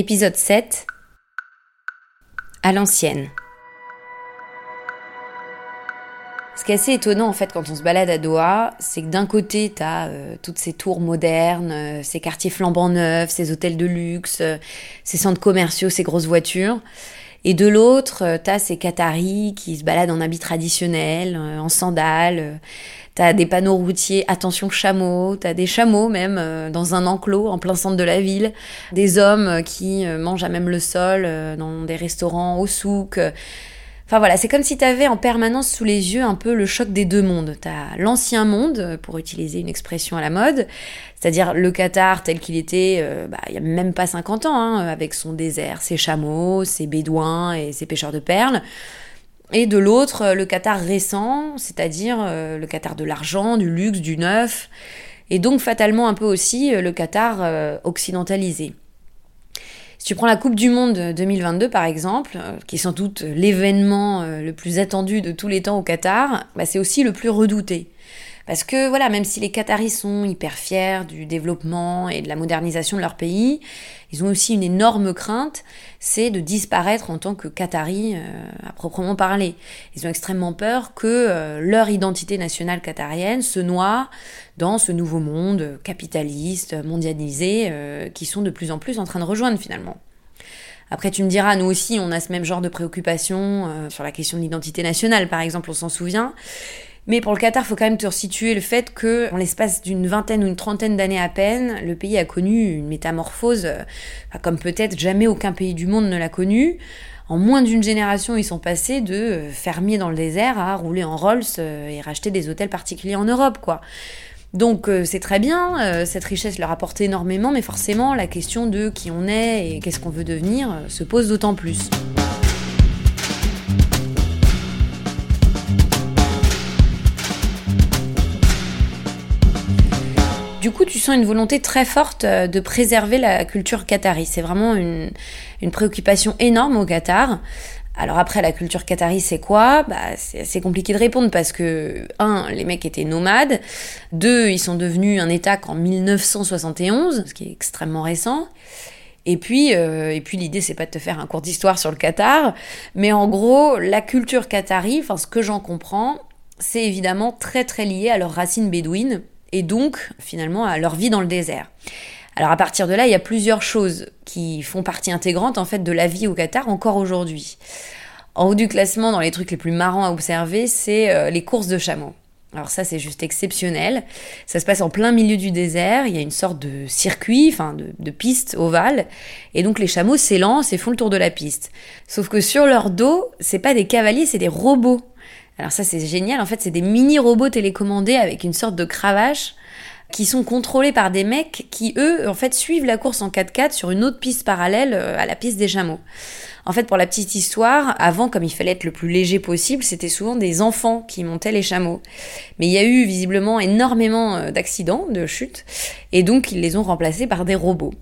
Épisode 7 À l'ancienne. Ce qui est assez étonnant en fait quand on se balade à Doha, c'est que d'un côté t'as euh, toutes ces tours modernes, euh, ces quartiers flambant neufs, ces hôtels de luxe, euh, ces centres commerciaux, ces grosses voitures, et de l'autre t'as ces Qataris qui se baladent en habits traditionnels, en sandales T'as des panneaux routiers, attention chameau, t'as des chameaux même euh, dans un enclos en plein centre de la ville, des hommes euh, qui euh, mangent à même le sol dans des restaurants au souk. Enfin voilà, c'est comme si t'avais en permanence sous les yeux un peu le choc des deux mondes. T'as l'ancien monde, pour utiliser une expression à la mode, c'est-à-dire le Qatar tel qu'il était bah, il y a même pas 50 ans, hein, avec son désert, ses chameaux, ses bédouins et ses pêcheurs de perles et de l'autre euh, le Qatar récent, c'est-à-dire euh, le Qatar de l'argent, du luxe, du neuf, et donc fatalement un peu aussi euh, le Qatar occidentalisé. Si tu prends la Coupe du Monde 2022 par exemple, qui est sans doute l'événement le plus attendu de tous les temps au Qatar, bah, c'est aussi le plus redouté. Parce que voilà, même si les Qataris sont hyper fiers du développement et de la modernisation de leur pays, ils ont aussi une énorme crainte, c'est de disparaître en tant que Qataris euh, à proprement parler. Ils ont extrêmement peur que euh, leur identité nationale qatarienne se noie dans ce nouveau monde capitaliste, mondialisé, euh, qui sont de plus en plus en train de rejoindre finalement. Après, tu me diras, nous aussi, on a ce même genre de préoccupation sur la question de l'identité nationale, par exemple, on s'en souvient. Mais pour le Qatar, faut quand même te resituer le fait que, en l'espace d'une vingtaine ou une trentaine d'années à peine, le pays a connu une métamorphose euh, comme peut-être jamais aucun pays du monde ne l'a connu. En moins d'une génération, ils sont passés de euh, fermiers dans le désert à rouler en Rolls euh, et racheter des hôtels particuliers en Europe, quoi. Donc c'est très bien, cette richesse leur apporte énormément, mais forcément la question de qui on est et qu'est-ce qu'on veut devenir se pose d'autant plus. Du coup, tu sens une volonté très forte euh, de préserver la culture qatari. C'est vraiment une, préoccupation énorme au Qatar. Alors après, la culture qatari, c'est quoi? Bah, C'est compliqué de répondre parce que, un, les mecs étaient nomades. Deux, ils sont devenus un État qu'en 1971, ce qui est extrêmement récent. Et puis, euh, et puis l'idée, c'est pas de te faire un cours d'histoire sur le Qatar, mais en gros, la culture qatari, enfin ce que j'en comprends, c'est évidemment très très lié à leurs racines bédouines et donc finalement à leur vie dans le désert. Alors à partir de là, il y a plusieurs choses qui font partie intégrante en fait de la vie au Qatar encore aujourd'hui. En haut du classement, dans les trucs les plus marrants à observer, c'est euh, les courses de chameaux. Alors ça, c'est juste exceptionnel. Ça se passe en plein milieu du désert. Il y a une sorte de circuit, enfin de, de piste ovale, et donc les chameaux s'élancent et font le tour de la piste. Sauf que sur leur dos, c'est pas des cavaliers, c'est des robots. Alors ça c'est génial, en fait c'est des mini robots télécommandés avec une sorte de cravache qui sont contrôlés par des mecs qui eux en fait suivent la course en 4x4 sur une autre piste parallèle euh, à la piste des chameaux. En fait, pour la petite histoire, avant, comme il fallait être le plus léger possible, c'était souvent des enfants qui montaient les chameaux. Mais il y a eu visiblement énormément euh, d'accidents, de chutes, et donc ils les ont remplacés par des robots.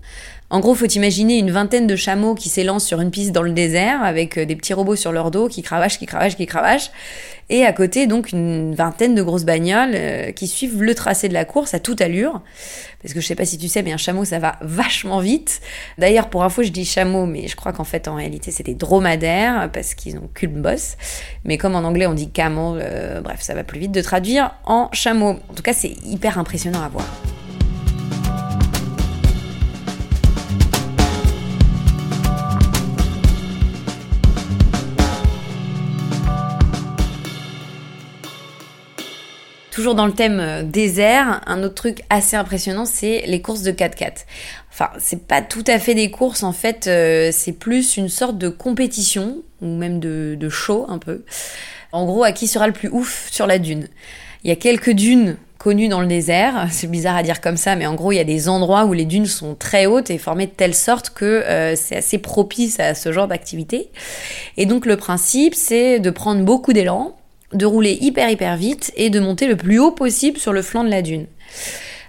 En gros, faut imaginer une vingtaine de chameaux qui s'élancent sur une piste dans le désert avec euh, des petits robots sur leur dos qui cravachent, qui cravachent, qui cravachent. Et à côté, donc, une vingtaine de grosses bagnoles euh, qui suivent le tracé de la course à toute allure. Parce que je sais pas si tu sais, mais un chameau, ça va vachement vite. D'ailleurs, pour info, je dis chameau, mais je crois qu'en fait, en réalité, c'est des dromadaires parce qu'ils ont qu'une bosse. Mais comme en anglais, on dit camel, euh, bref, ça va plus vite de traduire en chameau. En tout cas, c'est hyper impressionnant à voir. Toujours dans le thème euh, désert, un autre truc assez impressionnant, c'est les courses de 4x4. Enfin, c'est pas tout à fait des courses, en fait, euh, c'est plus une sorte de compétition, ou même de, show un peu. En gros, à qui sera le plus ouf sur la dune. Il y a quelques dunes connues dans le désert, c'est bizarre à dire comme ça, mais en gros, il y a des endroits où les dunes sont très hautes et formées de telle sorte que euh, c'est assez propice à ce genre d'activité. Et donc, le principe, c'est de prendre beaucoup d'élan, de rouler hyper hyper vite et de monter le plus haut possible sur le flanc de la dune.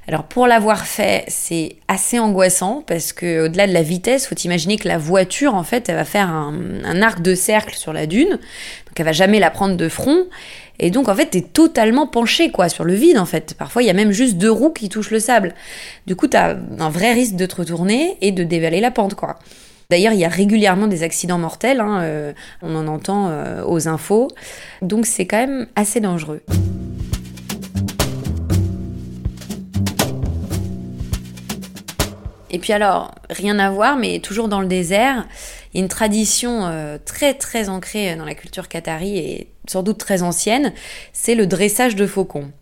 Alors pour l'avoir fait, c'est assez angoissant parce que au-delà de la vitesse, faut imaginer que la voiture en fait, elle va faire un, arc de cercle sur la dune, donc elle va jamais la prendre de front. Et donc en fait, t'es totalement penché quoi sur le vide en fait. Parfois, il y a même juste deux roues qui touchent le sable. Du coup, t'as un vrai risque de te retourner et de dévaler la pente quoi. D'ailleurs, il y a régulièrement des accidents mortels, hein, euh, on en entend euh, aux infos, donc c'est quand même assez dangereux. Et puis alors, rien à voir, mais toujours dans le désert, il y a une tradition euh, très très ancrée dans la culture qatari et sans doute très ancienne, c'est le dressage de faucons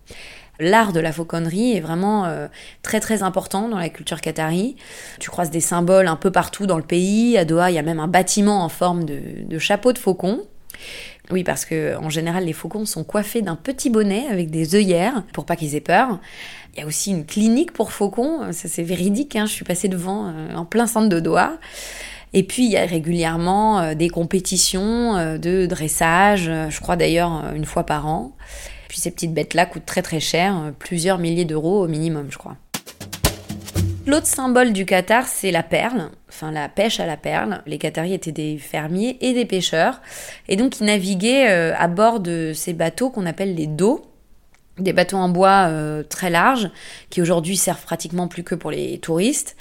l'art de la fauconnerie est vraiment euh, très très important dans la culture qatari. Tu croises des symboles un peu partout dans le pays. À Doha, il y a même un bâtiment en forme de, chapeau de faucon. Oui, parce que en général, les faucons sont coiffés d'un petit bonnet avec des œillères pour pas qu'ils aient peur. Il y a aussi une clinique pour faucons, ça c'est véridique, hein. je suis passée devant euh, en plein centre de Doha. Et puis il y a régulièrement euh, des compétitions de dressage, je crois d'ailleurs une fois par an. Puis ces petites bêtes-là coûtent très très cher, euh, plusieurs milliers d'euros au minimum, je crois. L'autre symbole du Qatar, c'est la perle, enfin la pêche à la perle. Les Qataris étaient des fermiers et des pêcheurs, et donc ils naviguaient euh, à bord de ces bateaux qu'on appelle les dos, des bateaux en bois euh, très larges, qui aujourd'hui servent pratiquement plus que pour les touristes.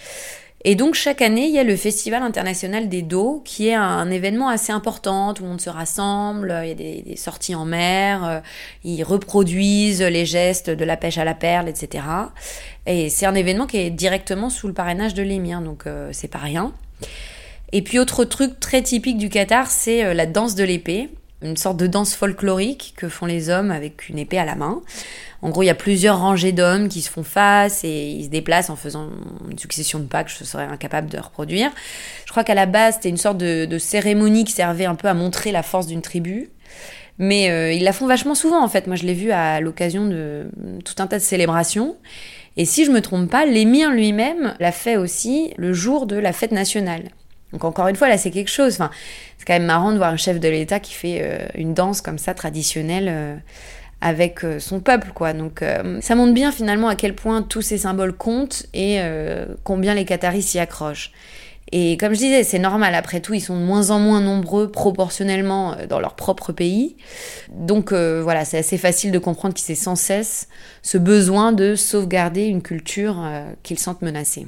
Et donc chaque année, il y a le Festival international des dos, qui est un, événement assez important. Tout le monde se rassemble, il y a des, sorties en mer, euh, ils reproduisent les gestes de la pêche à la perle, etc. Et c'est un événement qui est directement sous le parrainage de l'émir, donc euh, c'est pas rien. Et puis autre truc très typique du Qatar, c'est euh, la danse de l'épée une sorte de danse folklorique que font les hommes avec une épée à la main. En gros, il y a plusieurs rangées d'hommes qui se font face et ils se déplacent en faisant une succession de pas que je serais incapable de reproduire. Je crois qu'à la base, c'était une sorte de, cérémonie qui servait un peu à montrer la force d'une tribu. Mais euh, ils la font vachement souvent en fait. Moi, je l'ai vu à l'occasion de tout un tas de célébrations. Et si je me trompe pas, l'émir lui-même l'a fait aussi le jour de la fête nationale. Donc encore une fois, là, c'est quelque chose. Enfin, c'est quand même marrant de voir un chef de l'État qui fait euh, une danse comme ça traditionnelle euh, avec euh, son peuple, quoi. Donc ça montre bien finalement à quel point tous ces symboles comptent et combien les Qataris s'y accrochent. Et comme je disais, c'est normal, après tout, ils sont de moins en moins nombreux proportionnellement dans leur propre pays. Donc voilà, c'est assez facile de comprendre qu'ils aient sans cesse ce besoin de sauvegarder une culture qu'ils sentent menacée.